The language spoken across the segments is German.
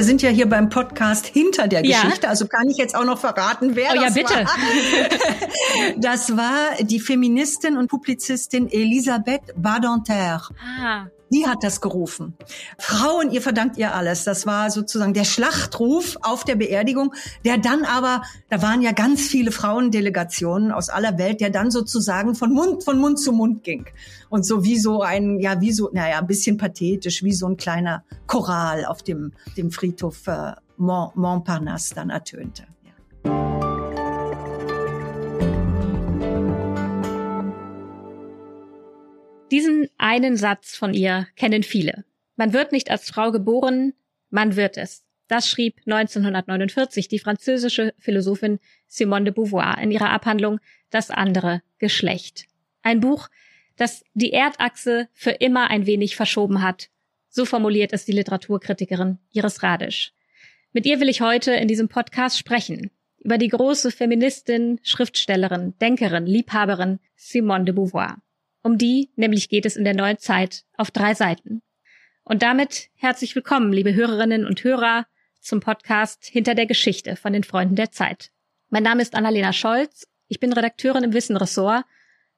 Wir sind ja hier beim Podcast hinter der ja. Geschichte, also kann ich jetzt auch noch verraten, wer oh, das ja, bitte. war. Das war die Feministin und Publizistin Elisabeth Badinter. Ah. Die hat das gerufen. Frauen, ihr verdankt ihr alles. Das war sozusagen der Schlachtruf auf der Beerdigung, der dann aber, da waren ja ganz viele Frauendelegationen aus aller Welt, der dann sozusagen von Mund, von Mund zu Mund ging. Und so wie so ein, ja, wie so, naja, ein bisschen pathetisch, wie so ein kleiner Choral auf dem, dem Friedhof äh, Mont, Montparnasse dann ertönte. Diesen einen Satz von ihr kennen viele. Man wird nicht als Frau geboren, man wird es. Das schrieb 1949 die französische Philosophin Simone de Beauvoir in ihrer Abhandlung Das andere Geschlecht. Ein Buch, das die Erdachse für immer ein wenig verschoben hat. So formuliert es die Literaturkritikerin Iris Radisch. Mit ihr will ich heute in diesem Podcast sprechen. Über die große Feministin, Schriftstellerin, Denkerin, Liebhaberin Simone de Beauvoir. Um die nämlich geht es in der neuen Zeit auf drei Seiten. Und damit herzlich willkommen, liebe Hörerinnen und Hörer, zum Podcast Hinter der Geschichte von den Freunden der Zeit. Mein Name ist Annalena Scholz, ich bin Redakteurin im Wissenressort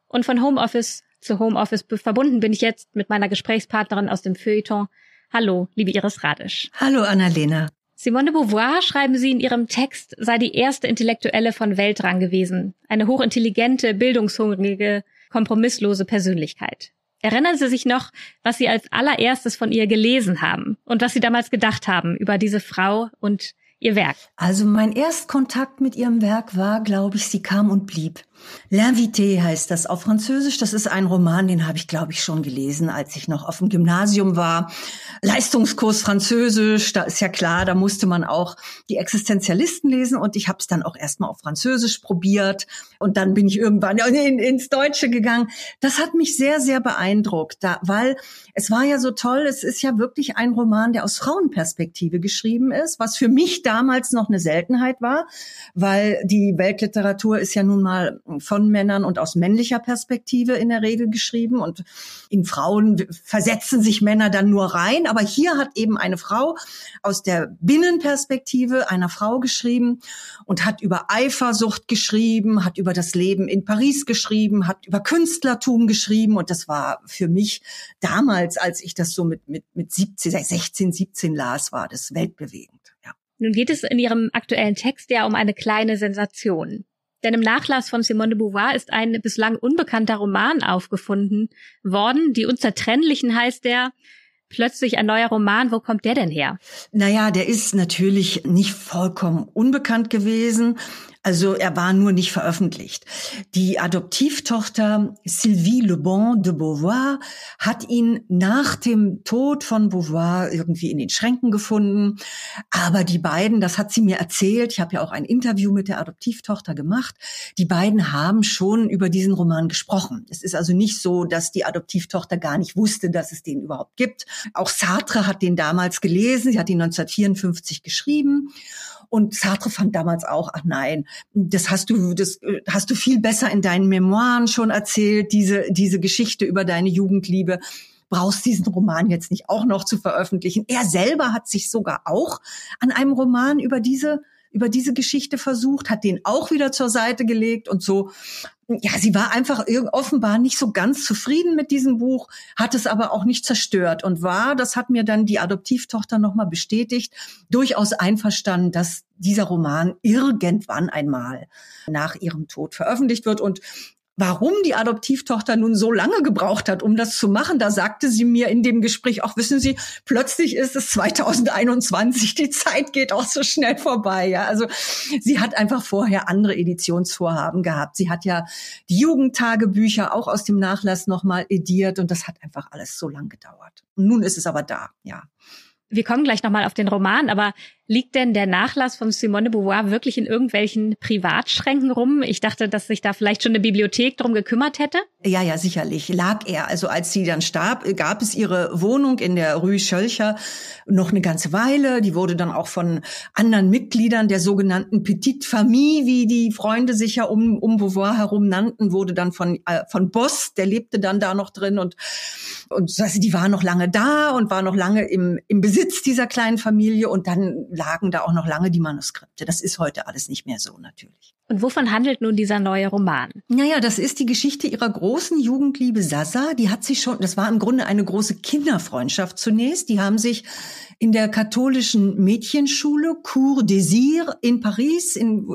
und von Homeoffice zu Homeoffice verbunden bin ich jetzt mit meiner Gesprächspartnerin aus dem Feuilleton. Hallo, liebe Iris Radisch. Hallo, Annalena. Simone de Beauvoir, schreiben Sie in Ihrem Text, sei die erste Intellektuelle von Weltrang gewesen. Eine hochintelligente, bildungshungrige, kompromisslose Persönlichkeit. Erinnern Sie sich noch, was Sie als allererstes von ihr gelesen haben und was Sie damals gedacht haben über diese Frau und ihr Werk? Also mein Erstkontakt mit ihrem Werk war, glaube ich, sie kam und blieb. L'invité heißt das auf Französisch. Das ist ein Roman, den habe ich, glaube ich, schon gelesen, als ich noch auf dem Gymnasium war. Leistungskurs Französisch, da ist ja klar, da musste man auch die Existenzialisten lesen und ich habe es dann auch erstmal auf Französisch probiert und dann bin ich irgendwann in, ins Deutsche gegangen. Das hat mich sehr, sehr beeindruckt, da, weil es war ja so toll, es ist ja wirklich ein Roman, der aus Frauenperspektive geschrieben ist, was für mich damals noch eine Seltenheit war, weil die Weltliteratur ist ja nun mal von Männern und aus männlicher Perspektive in der Regel geschrieben und in Frauen versetzen sich Männer dann nur rein. Aber hier hat eben eine Frau aus der Binnenperspektive einer Frau geschrieben und hat über Eifersucht geschrieben, hat über das Leben in Paris geschrieben, hat über Künstlertum geschrieben und das war für mich damals, als ich das so mit, mit, mit 17, 16, 17 las, war das weltbewegend. Ja. Nun geht es in Ihrem aktuellen Text ja um eine kleine Sensation. Denn im Nachlass von Simone de Beauvoir ist ein bislang unbekannter Roman aufgefunden worden. Die Unzertrennlichen heißt der. Plötzlich ein neuer Roman, wo kommt der denn her? Naja, der ist natürlich nicht vollkommen unbekannt gewesen. Also er war nur nicht veröffentlicht. Die Adoptivtochter Sylvie Le Bon de Beauvoir hat ihn nach dem Tod von Beauvoir irgendwie in den Schränken gefunden. Aber die beiden, das hat sie mir erzählt, ich habe ja auch ein Interview mit der Adoptivtochter gemacht, die beiden haben schon über diesen Roman gesprochen. Es ist also nicht so, dass die Adoptivtochter gar nicht wusste, dass es den überhaupt gibt. Auch Sartre hat den damals gelesen, sie hat ihn 1954 geschrieben. Und Sartre fand damals auch, ach nein, das hast du, das äh, hast du viel besser in deinen Memoiren schon erzählt, diese, diese Geschichte über deine Jugendliebe brauchst diesen Roman jetzt nicht auch noch zu veröffentlichen. Er selber hat sich sogar auch an einem Roman über diese über diese Geschichte versucht, hat den auch wieder zur Seite gelegt und so. Ja, sie war einfach offenbar nicht so ganz zufrieden mit diesem Buch, hat es aber auch nicht zerstört und war, das hat mir dann die Adoptivtochter nochmal bestätigt, durchaus einverstanden, dass dieser Roman irgendwann einmal nach ihrem Tod veröffentlicht wird. Und Warum die Adoptivtochter nun so lange gebraucht hat, um das zu machen, da sagte sie mir in dem Gespräch, auch wissen Sie, plötzlich ist es 2021, die Zeit geht auch so schnell vorbei. Ja, also sie hat einfach vorher andere Editionsvorhaben gehabt. Sie hat ja die Jugendtagebücher auch aus dem Nachlass nochmal ediert und das hat einfach alles so lang gedauert. Und nun ist es aber da, ja. Wir kommen gleich nochmal auf den Roman, aber Liegt denn der Nachlass von Simone de Beauvoir wirklich in irgendwelchen Privatschränken rum? Ich dachte, dass sich da vielleicht schon eine Bibliothek drum gekümmert hätte. Ja, ja, sicherlich lag er. Also als sie dann starb, gab es ihre Wohnung in der Rue Schölcher noch eine ganze Weile. Die wurde dann auch von anderen Mitgliedern der sogenannten Petite Famille, wie die Freunde sich ja um, um Beauvoir herum nannten, wurde dann von, äh, von Boss, der lebte dann da noch drin und, und also die war noch lange da und war noch lange im, im Besitz dieser kleinen Familie und dann lagen da auch noch lange die Manuskripte. Das ist heute alles nicht mehr so natürlich. Und wovon handelt nun dieser neue Roman? Naja, das ist die Geschichte ihrer großen Jugendliebe Sasa. Die hat sich schon, das war im Grunde eine große Kinderfreundschaft zunächst. Die haben sich in der katholischen Mädchenschule Cours Désir in Paris, in,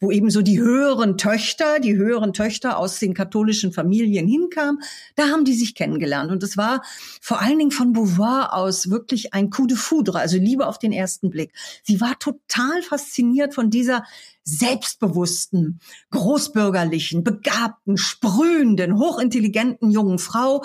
wo eben so die höheren Töchter, die höheren Töchter aus den katholischen Familien hinkamen, da haben die sich kennengelernt. Und es war vor allen Dingen von Beauvoir aus wirklich ein Coup de foudre, also Liebe auf den ersten Blick. Sie war total fasziniert von dieser selbstbewussten, großbürgerlichen, begabten, sprühenden, hochintelligenten jungen Frau,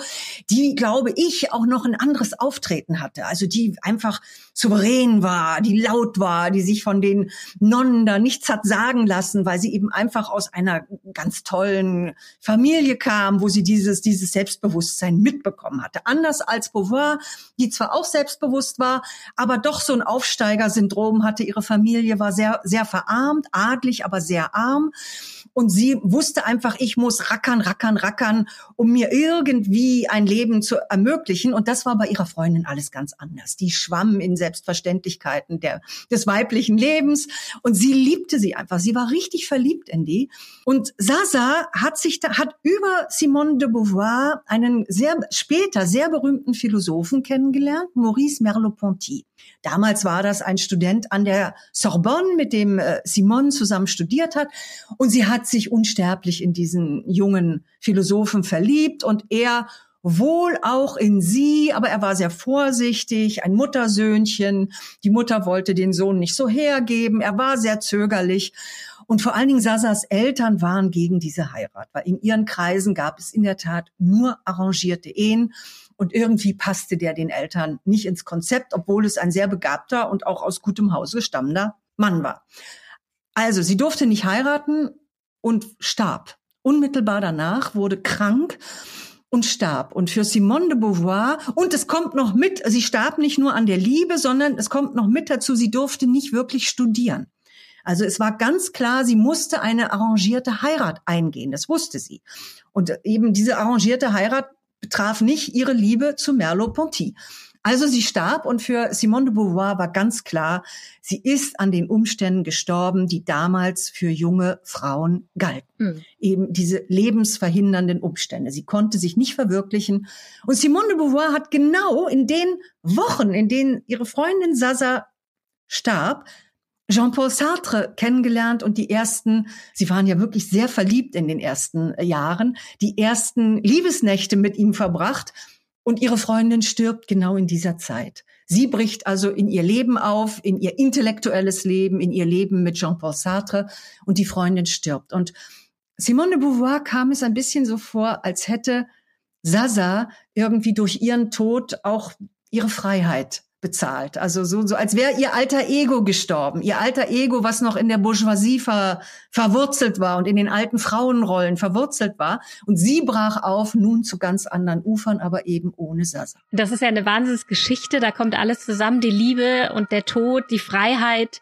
die, glaube ich, auch noch ein anderes Auftreten hatte. Also die einfach souverän war, die laut war, die sich von den Nonnen da nichts hat sagen lassen, weil sie eben einfach aus einer ganz tollen Familie kam, wo sie dieses, dieses Selbstbewusstsein mitbekommen hatte. Anders als Beauvoir, die zwar auch selbstbewusst war, aber doch so ein Aufsteigersyndrom hatte. Ihre Familie war sehr, sehr verarmt, adlig, aber sehr arm. Und sie wusste einfach, ich muss rackern, rackern, rackern, um mir irgendwie ein Leben zu ermöglichen. Und das war bei ihrer Freundin alles ganz anders. Die schwamm in Selbstverständlichkeiten der, des weiblichen Lebens. Und sie liebte sie einfach. Sie war richtig verliebt in die. Und Sasa hat sich da, hat über Simone de Beauvoir einen sehr später sehr berühmten Philosophen kennengelernt, Maurice Merleau-Ponty. Damals war das ein Student an der Sorbonne, mit dem äh, Simone zusammen studiert hat. Und sie hat sich unsterblich in diesen jungen Philosophen verliebt und er wohl auch in sie, aber er war sehr vorsichtig, ein Muttersöhnchen. Die Mutter wollte den Sohn nicht so hergeben. Er war sehr zögerlich. Und vor allen Dingen Sasas Eltern waren gegen diese Heirat, weil in ihren Kreisen gab es in der Tat nur arrangierte Ehen. Und irgendwie passte der den Eltern nicht ins Konzept, obwohl es ein sehr begabter und auch aus gutem Hause stammender Mann war. Also, sie durfte nicht heiraten und starb. Unmittelbar danach wurde krank und starb. Und für Simone de Beauvoir, und es kommt noch mit, sie starb nicht nur an der Liebe, sondern es kommt noch mit dazu, sie durfte nicht wirklich studieren. Also es war ganz klar, sie musste eine arrangierte Heirat eingehen. Das wusste sie. Und eben diese arrangierte Heirat betraf nicht ihre Liebe zu Merleau-Ponty. Also sie starb und für Simone de Beauvoir war ganz klar, sie ist an den Umständen gestorben, die damals für junge Frauen galten. Mhm. Eben diese lebensverhindernden Umstände. Sie konnte sich nicht verwirklichen. Und Simone de Beauvoir hat genau in den Wochen, in denen ihre Freundin Sasa starb, Jean-Paul Sartre kennengelernt und die ersten, sie waren ja wirklich sehr verliebt in den ersten Jahren, die ersten Liebesnächte mit ihm verbracht und ihre Freundin stirbt genau in dieser Zeit. Sie bricht also in ihr Leben auf, in ihr intellektuelles Leben, in ihr Leben mit Jean-Paul Sartre und die Freundin stirbt. Und Simone de Beauvoir kam es ein bisschen so vor, als hätte Sasa irgendwie durch ihren Tod auch ihre Freiheit bezahlt. Also so, so als wäre ihr alter Ego gestorben. Ihr alter Ego, was noch in der Bourgeoisie ver, verwurzelt war und in den alten Frauenrollen verwurzelt war. Und sie brach auf, nun zu ganz anderen Ufern, aber eben ohne Sasa. Das ist ja eine Wahnsinnsgeschichte. Da kommt alles zusammen. Die Liebe und der Tod, die Freiheit.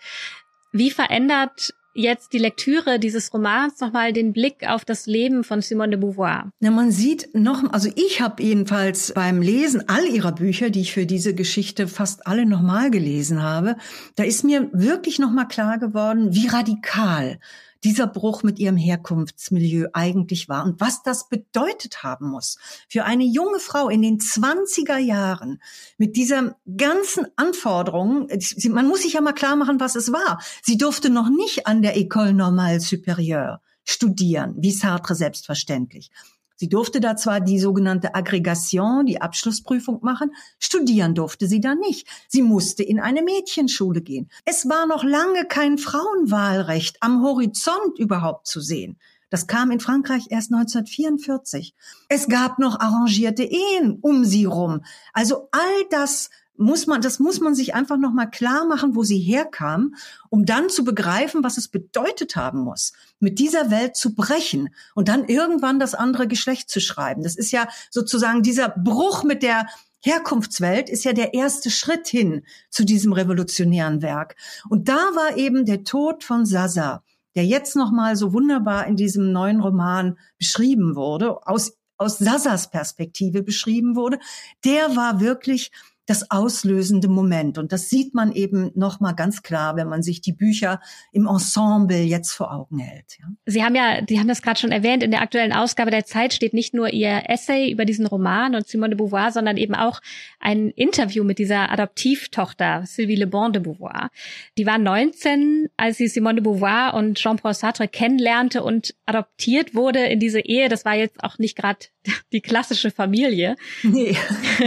Wie verändert jetzt die Lektüre dieses Romans nochmal den Blick auf das Leben von Simone de Beauvoir? Na, man sieht noch, also ich habe jedenfalls beim Lesen all ihrer Bücher, die ich für diese Geschichte fast alle nochmal gelesen habe, da ist mir wirklich nochmal klar geworden, wie radikal dieser Bruch mit ihrem Herkunftsmilieu eigentlich war und was das bedeutet haben muss für eine junge Frau in den 20er Jahren mit dieser ganzen Anforderung. Man muss sich ja mal klar machen, was es war. Sie durfte noch nicht an der École Normale Supérieure studieren, wie Sartre selbstverständlich. Sie durfte da zwar die sogenannte Aggregation, die Abschlussprüfung machen, studieren durfte sie da nicht. Sie musste in eine Mädchenschule gehen. Es war noch lange kein Frauenwahlrecht am Horizont überhaupt zu sehen. Das kam in Frankreich erst 1944. Es gab noch arrangierte Ehen um sie rum. Also all das muss man, das muss man sich einfach nochmal klar machen, wo sie herkam, um dann zu begreifen, was es bedeutet haben muss, mit dieser Welt zu brechen und dann irgendwann das andere Geschlecht zu schreiben. Das ist ja sozusagen dieser Bruch mit der Herkunftswelt ist ja der erste Schritt hin zu diesem revolutionären Werk. Und da war eben der Tod von Sasa, der jetzt nochmal so wunderbar in diesem neuen Roman beschrieben wurde, aus, aus Sasas Perspektive beschrieben wurde, der war wirklich das auslösende Moment. Und das sieht man eben noch mal ganz klar, wenn man sich die Bücher im Ensemble jetzt vor Augen hält. Ja. Sie haben ja, die haben das gerade schon erwähnt, in der aktuellen Ausgabe der Zeit steht nicht nur Ihr Essay über diesen Roman und Simone de Beauvoir, sondern eben auch ein Interview mit dieser Adoptivtochter Sylvie Le Bon de Beauvoir. Die war 19, als sie Simone de Beauvoir und Jean-Paul Sartre kennenlernte und adoptiert wurde in diese Ehe. Das war jetzt auch nicht gerade die klassische Familie. Nee.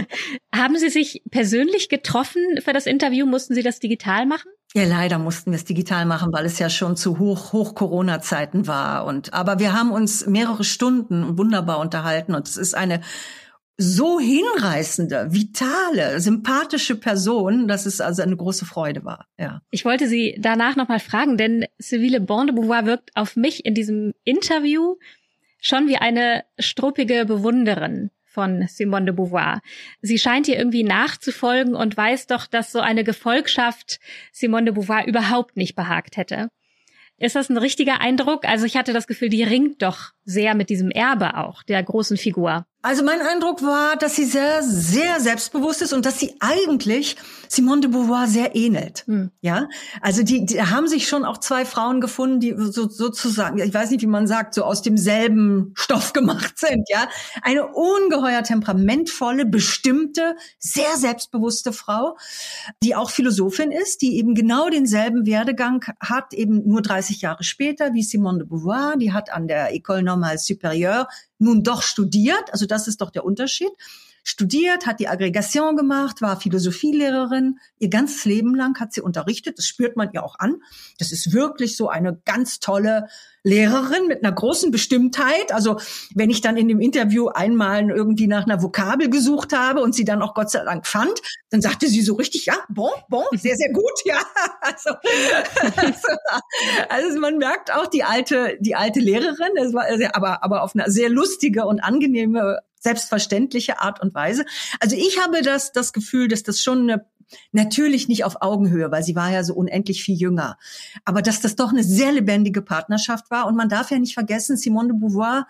Haben Sie sich persönlich getroffen für das Interview? Mussten Sie das digital machen? Ja, leider mussten wir es digital machen, weil es ja schon zu hoch, hoch Corona-Zeiten war. Und, aber wir haben uns mehrere Stunden wunderbar unterhalten und es ist eine so hinreißende, vitale, sympathische Person, dass es also eine große Freude war. Ja. Ich wollte Sie danach nochmal fragen, denn Civile Bon de Beauvoir wirkt auf mich in diesem Interview schon wie eine struppige Bewunderin von Simone de Beauvoir. Sie scheint ihr irgendwie nachzufolgen und weiß doch, dass so eine Gefolgschaft Simone de Beauvoir überhaupt nicht behagt hätte. Ist das ein richtiger Eindruck? Also ich hatte das Gefühl, die ringt doch sehr mit diesem Erbe auch der großen Figur. Also mein Eindruck war, dass sie sehr, sehr selbstbewusst ist und dass sie eigentlich Simone de Beauvoir sehr ähnelt. Hm. Ja, also die, die haben sich schon auch zwei Frauen gefunden, die so, sozusagen, ich weiß nicht, wie man sagt, so aus demselben Stoff gemacht sind. Ja, eine ungeheuer temperamentvolle, bestimmte, sehr selbstbewusste Frau, die auch Philosophin ist, die eben genau denselben Werdegang hat, eben nur 30 Jahre später wie Simone de Beauvoir. Die hat an der École Normale Supérieure nun doch studiert, also das ist doch der Unterschied, studiert, hat die Aggregation gemacht, war Philosophielehrerin. Ihr ganzes Leben lang hat sie unterrichtet. Das spürt man ihr auch an. Das ist wirklich so eine ganz tolle Lehrerin mit einer großen Bestimmtheit. Also wenn ich dann in dem Interview einmal irgendwie nach einer Vokabel gesucht habe und sie dann auch Gott sei Dank fand, dann sagte sie so richtig, ja, bon, bon, sehr, sehr gut, ja. Also, also, also man merkt auch die alte, die alte Lehrerin, das war aber, aber auf eine sehr lustige und angenehme selbstverständliche Art und Weise. Also ich habe das, das Gefühl, dass das schon eine Natürlich nicht auf Augenhöhe, weil sie war ja so unendlich viel jünger. Aber dass das doch eine sehr lebendige Partnerschaft war. Und man darf ja nicht vergessen, Simone de Beauvoir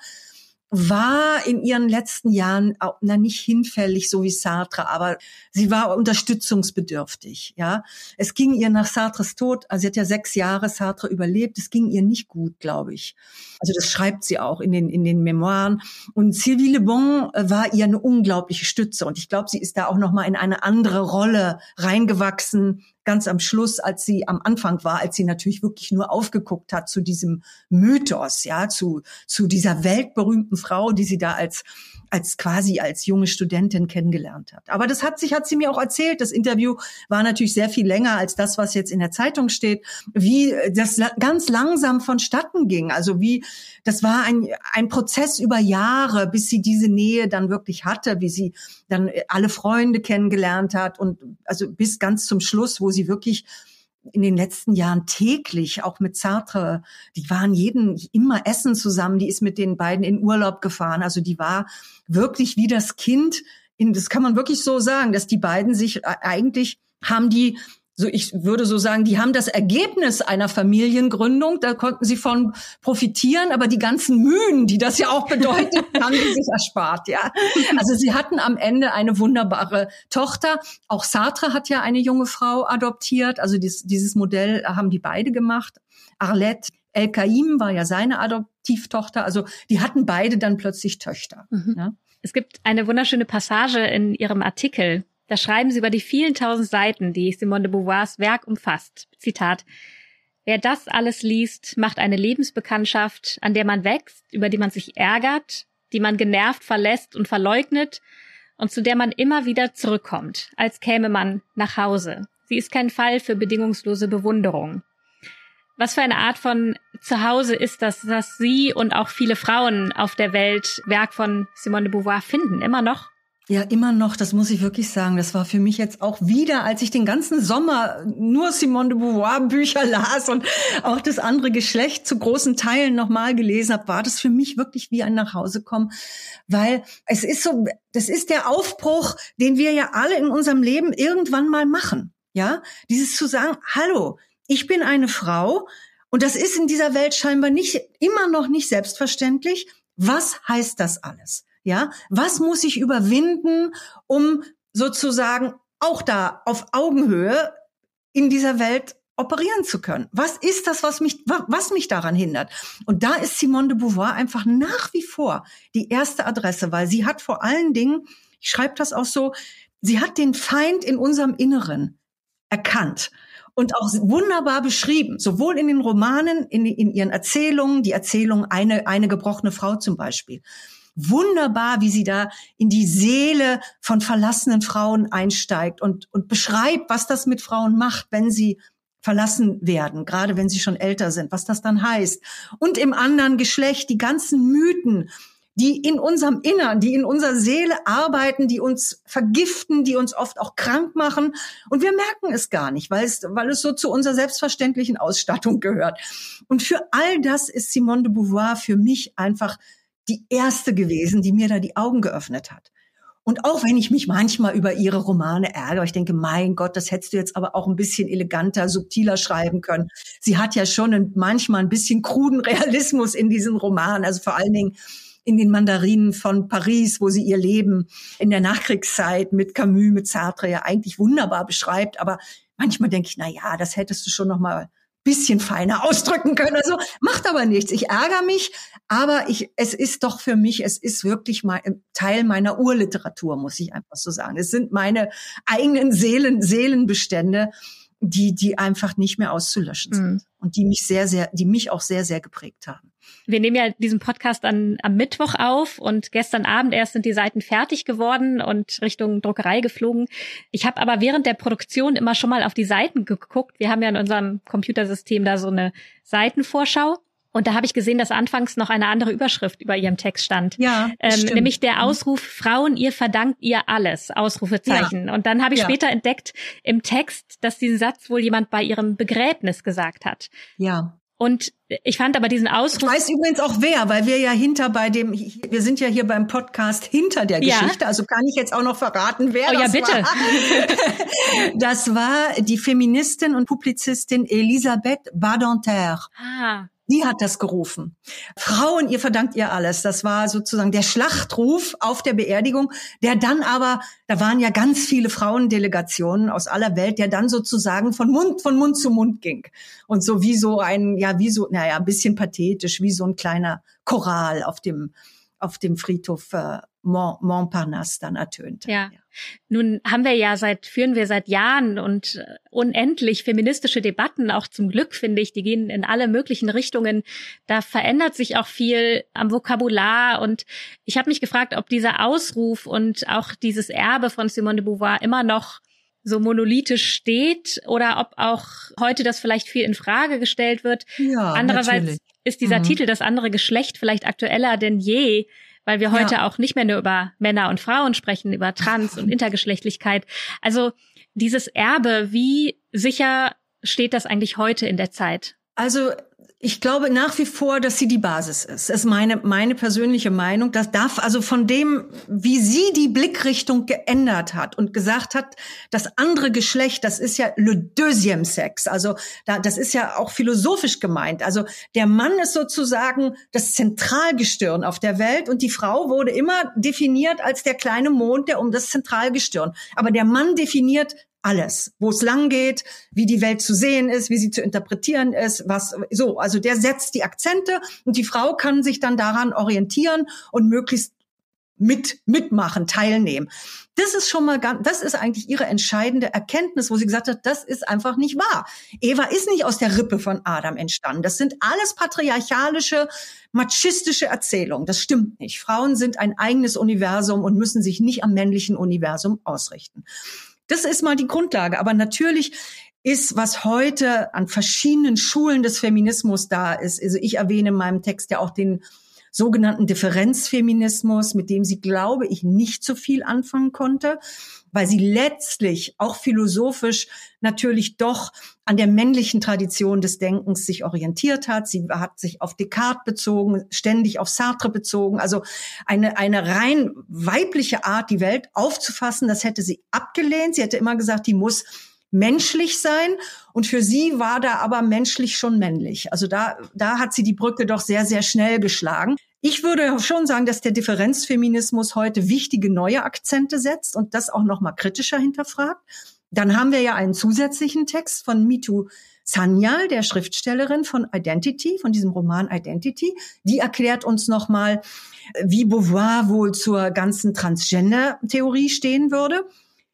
war in ihren letzten Jahren auch, na nicht hinfällig, so wie Sartre, aber sie war unterstützungsbedürftig, ja. Es ging ihr nach Sartres Tod, also sie hat ja sechs Jahre Sartre überlebt, es ging ihr nicht gut, glaube ich. Also das schreibt sie auch in den, in den Memoiren. Und Sylvie Le Bon äh, war ihr eine unglaubliche Stütze. Und ich glaube, sie ist da auch nochmal in eine andere Rolle reingewachsen, ganz am Schluss, als sie am Anfang war, als sie natürlich wirklich nur aufgeguckt hat zu diesem Mythos, ja, zu, zu dieser weltberühmten Frau, die sie da als als quasi als junge Studentin kennengelernt hat. Aber das hat sich, hat sie mir auch erzählt. Das Interview war natürlich sehr viel länger als das, was jetzt in der Zeitung steht, wie das ganz langsam vonstatten ging. Also wie, das war ein, ein Prozess über Jahre, bis sie diese Nähe dann wirklich hatte, wie sie dann alle Freunde kennengelernt hat und also bis ganz zum Schluss, wo sie wirklich in den letzten Jahren täglich, auch mit Sartre, die waren jeden immer essen zusammen, die ist mit den beiden in Urlaub gefahren. Also die war wirklich wie das Kind, in, das kann man wirklich so sagen, dass die beiden sich äh, eigentlich haben die so ich würde so sagen, die haben das Ergebnis einer Familiengründung, da konnten sie von profitieren, aber die ganzen Mühen, die das ja auch bedeutet, haben sie sich erspart, ja. Also sie hatten am Ende eine wunderbare Tochter. Auch Sartre hat ja eine junge Frau adoptiert, also dies, dieses Modell haben die beide gemacht. Arlette El Kaim war ja seine Adoptivtochter, also die hatten beide dann plötzlich Töchter. Mhm. Ja? Es gibt eine wunderschöne Passage in Ihrem Artikel, da schreiben sie über die vielen tausend Seiten, die Simone de Beauvoirs Werk umfasst. Zitat. Wer das alles liest, macht eine Lebensbekanntschaft, an der man wächst, über die man sich ärgert, die man genervt verlässt und verleugnet und zu der man immer wieder zurückkommt, als käme man nach Hause. Sie ist kein Fall für bedingungslose Bewunderung. Was für eine Art von Zuhause ist das, dass Sie und auch viele Frauen auf der Welt Werk von Simone de Beauvoir finden, immer noch? Ja, immer noch, das muss ich wirklich sagen. Das war für mich jetzt auch wieder, als ich den ganzen Sommer nur Simone de Beauvoir Bücher las und auch das andere Geschlecht zu großen Teilen nochmal gelesen habe, war das für mich wirklich wie ein Nachhausekommen, weil es ist so, das ist der Aufbruch, den wir ja alle in unserem Leben irgendwann mal machen. Ja, dieses zu sagen, hallo, ich bin eine Frau und das ist in dieser Welt scheinbar nicht, immer noch nicht selbstverständlich. Was heißt das alles? Ja, was muss ich überwinden, um sozusagen auch da auf Augenhöhe in dieser Welt operieren zu können? Was ist das, was mich, was mich daran hindert? Und da ist Simone de Beauvoir einfach nach wie vor die erste Adresse, weil sie hat vor allen Dingen, ich schreibe das auch so, sie hat den Feind in unserem Inneren erkannt und auch wunderbar beschrieben, sowohl in den Romanen, in, in ihren Erzählungen, die Erzählung eine, eine gebrochene Frau zum Beispiel wunderbar, wie sie da in die Seele von verlassenen Frauen einsteigt und, und beschreibt, was das mit Frauen macht, wenn sie verlassen werden, gerade wenn sie schon älter sind, was das dann heißt. Und im anderen Geschlecht die ganzen Mythen, die in unserem Innern, die in unserer Seele arbeiten, die uns vergiften, die uns oft auch krank machen. Und wir merken es gar nicht, weil es, weil es so zu unserer selbstverständlichen Ausstattung gehört. Und für all das ist Simone de Beauvoir für mich einfach die erste gewesen, die mir da die Augen geöffnet hat. Und auch wenn ich mich manchmal über ihre Romane ärgere, ich denke, mein Gott, das hättest du jetzt aber auch ein bisschen eleganter, subtiler schreiben können. Sie hat ja schon ein, manchmal ein bisschen kruden Realismus in diesen Romanen, also vor allen Dingen in den Mandarinen von Paris, wo sie ihr Leben in der Nachkriegszeit mit Camus, mit Sartre ja eigentlich wunderbar beschreibt. Aber manchmal denke ich, na ja, das hättest du schon noch mal bisschen feiner ausdrücken können. Also macht aber nichts. Ich ärgere mich, aber ich, es ist doch für mich, es ist wirklich mal Teil meiner Urliteratur, muss ich einfach so sagen. Es sind meine eigenen Seelen, Seelenbestände, die, die einfach nicht mehr auszulöschen sind mhm. und die mich sehr, sehr, die mich auch sehr, sehr geprägt haben. Wir nehmen ja diesen Podcast an, am Mittwoch auf und gestern Abend erst sind die Seiten fertig geworden und Richtung Druckerei geflogen. Ich habe aber während der Produktion immer schon mal auf die Seiten geguckt. Wir haben ja in unserem Computersystem da so eine Seitenvorschau. Und da habe ich gesehen, dass anfangs noch eine andere Überschrift über ihrem Text stand. Ja, ähm, nämlich der mhm. Ausruf Frauen, ihr verdankt ihr alles, Ausrufezeichen. Ja. Und dann habe ich ja. später entdeckt im Text, dass diesen Satz wohl jemand bei ihrem Begräbnis gesagt hat. Ja. Und ich fand aber diesen Ausruf. Ich weiß übrigens auch wer, weil wir ja hinter bei dem, wir sind ja hier beim Podcast hinter der Geschichte, ja. also kann ich jetzt auch noch verraten, wer oh, das ja, bitte. war. Das war die Feministin und Publizistin Elisabeth Badinter. Ah. Die hat das gerufen. Frauen, ihr verdankt ihr alles. Das war sozusagen der Schlachtruf auf der Beerdigung, der dann aber, da waren ja ganz viele Frauendelegationen aus aller Welt, der dann sozusagen von Mund, von Mund zu Mund ging. Und so wie so ein, ja, wie so, naja, ein bisschen pathetisch, wie so ein kleiner Choral auf dem, auf dem Friedhof äh, Mont, Montparnasse dann ertönt. Ja. ja. Nun haben wir ja seit, führen wir seit Jahren und äh, unendlich feministische Debatten, auch zum Glück finde ich, die gehen in alle möglichen Richtungen. Da verändert sich auch viel am Vokabular und ich habe mich gefragt, ob dieser Ausruf und auch dieses Erbe von Simone de Beauvoir immer noch so monolithisch steht oder ob auch heute das vielleicht viel in Frage gestellt wird. Ja, Andererseits natürlich. ist dieser mhm. Titel das andere Geschlecht vielleicht aktueller denn je weil wir heute ja. auch nicht mehr nur über Männer und Frauen sprechen, über Trans und Intergeschlechtlichkeit. Also dieses Erbe, wie sicher steht das eigentlich heute in der Zeit? Also ich glaube nach wie vor, dass sie die Basis ist. Das ist meine, meine persönliche Meinung. Das darf also von dem, wie sie die Blickrichtung geändert hat und gesagt hat, das andere Geschlecht, das ist ja le deuxième sexe. Also da, das ist ja auch philosophisch gemeint. Also der Mann ist sozusagen das Zentralgestirn auf der Welt und die Frau wurde immer definiert als der kleine Mond, der um das Zentralgestirn. Aber der Mann definiert alles, wo es lang geht, wie die Welt zu sehen ist, wie sie zu interpretieren ist, was so, also der setzt die Akzente und die Frau kann sich dann daran orientieren und möglichst mit mitmachen, teilnehmen. Das ist schon mal ganz, das ist eigentlich ihre entscheidende Erkenntnis, wo sie gesagt hat, das ist einfach nicht wahr. Eva ist nicht aus der Rippe von Adam entstanden. Das sind alles patriarchalische, machistische Erzählungen. Das stimmt nicht. Frauen sind ein eigenes Universum und müssen sich nicht am männlichen Universum ausrichten. Das ist mal die Grundlage. Aber natürlich ist, was heute an verschiedenen Schulen des Feminismus da ist. Also ich erwähne in meinem Text ja auch den sogenannten Differenzfeminismus, mit dem sie, glaube ich, nicht so viel anfangen konnte, weil sie letztlich auch philosophisch natürlich doch an der männlichen Tradition des Denkens sich orientiert hat. Sie hat sich auf Descartes bezogen, ständig auf Sartre bezogen. Also eine, eine rein weibliche Art, die Welt aufzufassen, das hätte sie abgelehnt. Sie hätte immer gesagt, die muss menschlich sein. Und für sie war da aber menschlich schon männlich. Also da, da hat sie die Brücke doch sehr, sehr schnell geschlagen. Ich würde schon sagen, dass der Differenzfeminismus heute wichtige neue Akzente setzt und das auch noch mal kritischer hinterfragt. Dann haben wir ja einen zusätzlichen Text von Mitu Sanyal, der Schriftstellerin von Identity, von diesem Roman Identity. Die erklärt uns nochmal, wie Beauvoir wohl zur ganzen Transgender-Theorie stehen würde.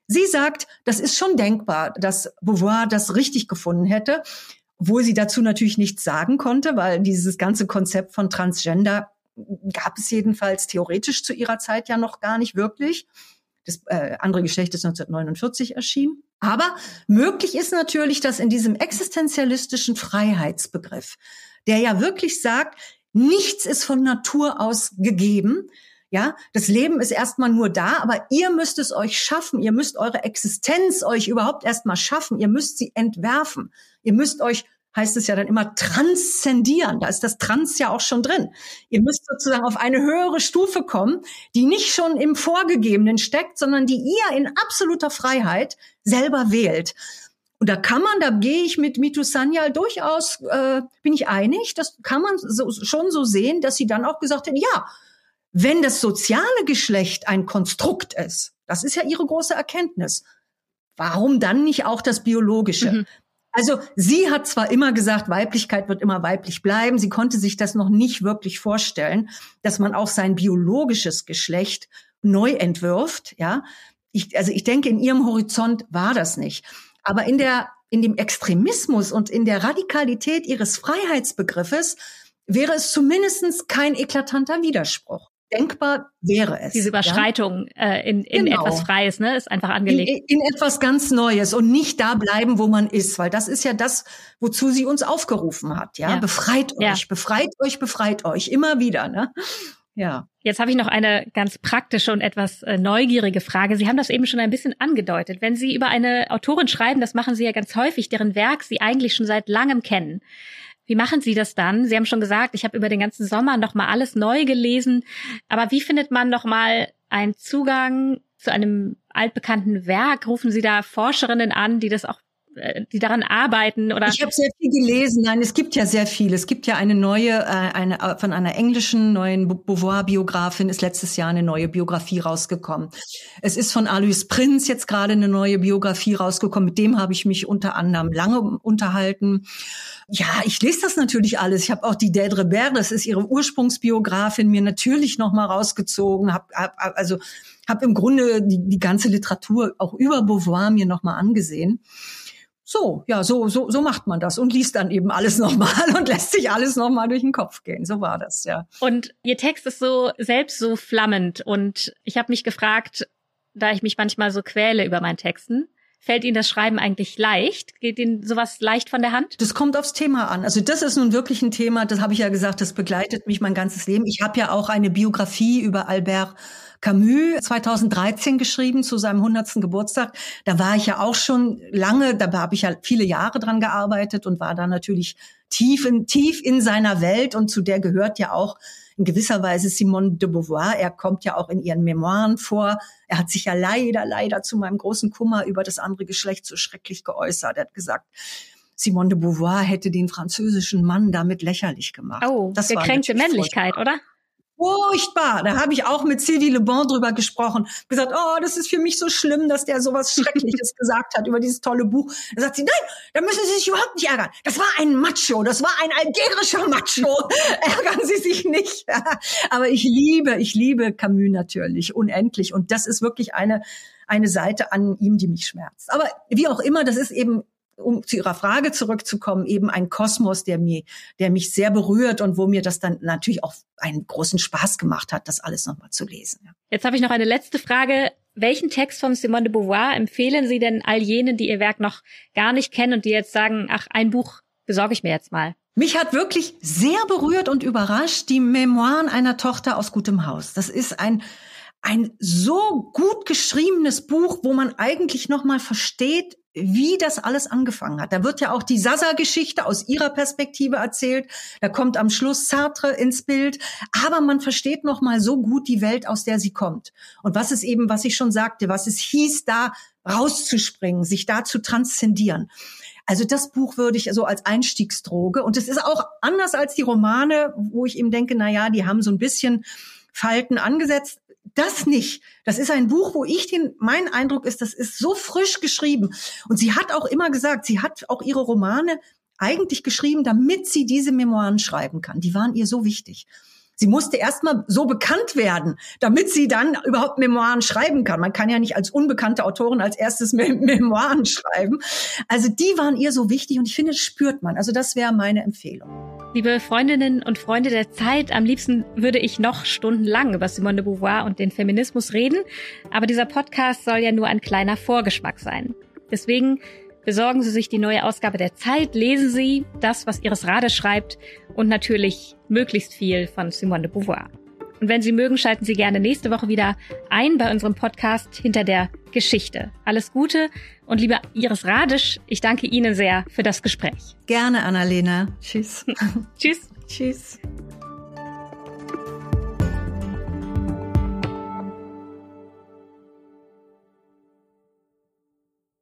Sie sagt, das ist schon denkbar, dass Beauvoir das richtig gefunden hätte, obwohl sie dazu natürlich nichts sagen konnte, weil dieses ganze Konzept von Transgender gab es jedenfalls theoretisch zu ihrer Zeit ja noch gar nicht wirklich. Das äh, andere Geschlecht ist 1949 erschienen. Aber möglich ist natürlich, dass in diesem existenzialistischen Freiheitsbegriff, der ja wirklich sagt, nichts ist von Natur aus gegeben, ja, das Leben ist erstmal nur da, aber ihr müsst es euch schaffen. Ihr müsst eure Existenz euch überhaupt erstmal schaffen. Ihr müsst sie entwerfen. Ihr müsst euch heißt es ja dann immer transzendieren. Da ist das Trans ja auch schon drin. Ihr müsst sozusagen auf eine höhere Stufe kommen, die nicht schon im Vorgegebenen steckt, sondern die ihr in absoluter Freiheit selber wählt. Und da kann man, da gehe ich mit Mitu Sanyal durchaus, äh, bin ich einig, das kann man so, schon so sehen, dass sie dann auch gesagt hat, ja, wenn das soziale Geschlecht ein Konstrukt ist, das ist ja ihre große Erkenntnis, warum dann nicht auch das biologische? Mhm. Also sie hat zwar immer gesagt, Weiblichkeit wird immer weiblich bleiben, sie konnte sich das noch nicht wirklich vorstellen, dass man auch sein biologisches Geschlecht neu entwirft, ja. Ich, also ich denke, in ihrem Horizont war das nicht. Aber in der, in dem Extremismus und in der Radikalität ihres Freiheitsbegriffes wäre es zumindestens kein eklatanter Widerspruch denkbar wäre es. Diese Überschreitung ja? äh, in, in genau. etwas Freies, ne, ist einfach angelegt. In, in, etwas ganz Neues und nicht da bleiben, wo man ist, weil das ist ja das, wozu sie uns aufgerufen hat. Ja, ja. befreit euch, ja. befreit euch, befreit euch, immer wieder. Ne? Ja. Jetzt habe ich noch eine ganz praktische und etwas äh, neugierige Frage. Sie haben das eben schon ein bisschen angedeutet. Wenn Sie über eine Autorin schreiben, das machen Sie ja ganz häufig, deren Werk Sie eigentlich schon seit langem kennen. Wie machen Sie das dann? Sie haben schon gesagt, ich habe über den ganzen Sommer noch mal alles neu gelesen. Aber wie findet man noch mal einen Zugang zu einem altbekannten Werk? Rufen Sie da Forscherinnen an, die das auch die daran arbeiten oder ich habe sehr viel gelesen. Nein es gibt ja sehr viel. Es gibt ja eine neue äh, eine äh, von einer englischen neuen Beauvoir Biografin ist letztes Jahr eine neue Biografie rausgekommen. Es ist von Alois Prinz jetzt gerade eine neue Biografie rausgekommen. Mit dem habe ich mich unter anderem lange unterhalten. Ja ich lese das natürlich alles. Ich habe auch die Dedre Bert das ist ihre Ursprungsbiografin mir natürlich noch mal rausgezogen. Habe hab, also habe im Grunde die, die ganze Literatur auch über Beauvoir mir noch mal angesehen so, ja, so, so, so macht man das und liest dann eben alles nochmal und lässt sich alles nochmal durch den Kopf gehen. So war das, ja. Und Ihr Text ist so selbst so flammend und ich habe mich gefragt, da ich mich manchmal so quäle über meinen Texten, Fällt Ihnen das Schreiben eigentlich leicht? Geht Ihnen sowas leicht von der Hand? Das kommt aufs Thema an. Also das ist nun wirklich ein Thema, das habe ich ja gesagt, das begleitet mich mein ganzes Leben. Ich habe ja auch eine Biografie über Albert Camus 2013 geschrieben zu seinem 100. Geburtstag. Da war ich ja auch schon lange, da habe ich ja viele Jahre dran gearbeitet und war da natürlich tief in, tief in seiner Welt und zu der gehört ja auch in gewisser Weise Simone de Beauvoir. Er kommt ja auch in ihren Memoiren vor. Er hat sich ja leider, leider zu meinem großen Kummer über das andere Geschlecht so schrecklich geäußert. Er hat gesagt, Simone de Beauvoir hätte den französischen Mann damit lächerlich gemacht. Oh, das gekränkte Männlichkeit, oder? Furchtbar. Da habe ich auch mit Sylvie Le Bon drüber gesprochen. Gesagt, oh, das ist für mich so schlimm, dass der sowas Schreckliches gesagt hat über dieses tolle Buch. Da sagt sie, nein, da müssen Sie sich überhaupt nicht ärgern. Das war ein Macho, das war ein algerischer Macho. ärgern Sie sich nicht. Aber ich liebe, ich liebe Camus natürlich unendlich. Und das ist wirklich eine, eine Seite an ihm, die mich schmerzt. Aber wie auch immer, das ist eben um zu Ihrer Frage zurückzukommen, eben ein Kosmos, der mir, der mich sehr berührt und wo mir das dann natürlich auch einen großen Spaß gemacht hat, das alles nochmal zu lesen. Ja. Jetzt habe ich noch eine letzte Frage. Welchen Text von Simone de Beauvoir empfehlen Sie denn all jenen, die Ihr Werk noch gar nicht kennen und die jetzt sagen, ach, ein Buch besorge ich mir jetzt mal? Mich hat wirklich sehr berührt und überrascht die Memoiren einer Tochter aus gutem Haus. Das ist ein ein so gut geschriebenes Buch, wo man eigentlich noch mal versteht, wie das alles angefangen hat. Da wird ja auch die Sasa-Geschichte aus ihrer Perspektive erzählt. Da kommt am Schluss Sartre ins Bild. Aber man versteht noch mal so gut die Welt, aus der sie kommt. Und was es eben, was ich schon sagte, was es hieß, da rauszuspringen, sich da zu transzendieren. Also das Buch würde ich so als Einstiegsdroge. Und es ist auch anders als die Romane, wo ich eben denke, na ja, die haben so ein bisschen Falten angesetzt das nicht. Das ist ein Buch, wo ich den, mein Eindruck ist, das ist so frisch geschrieben. Und sie hat auch immer gesagt, sie hat auch ihre Romane eigentlich geschrieben, damit sie diese Memoiren schreiben kann. Die waren ihr so wichtig. Sie musste erstmal so bekannt werden, damit sie dann überhaupt Memoiren schreiben kann. Man kann ja nicht als unbekannte Autorin als erstes Mem Memoiren schreiben. Also die waren ihr so wichtig und ich finde, das spürt man. Also das wäre meine Empfehlung. Liebe Freundinnen und Freunde der Zeit, am liebsten würde ich noch stundenlang über Simone de Beauvoir und den Feminismus reden, aber dieser Podcast soll ja nur ein kleiner Vorgeschmack sein. Deswegen Besorgen Sie sich die neue Ausgabe der Zeit, lesen Sie das, was Iris Rade schreibt und natürlich möglichst viel von Simone de Beauvoir. Und wenn Sie mögen, schalten Sie gerne nächste Woche wieder ein bei unserem Podcast Hinter der Geschichte. Alles Gute und liebe Iris Radisch, ich danke Ihnen sehr für das Gespräch. Gerne, Annalena. Tschüss. Tschüss. Tschüss.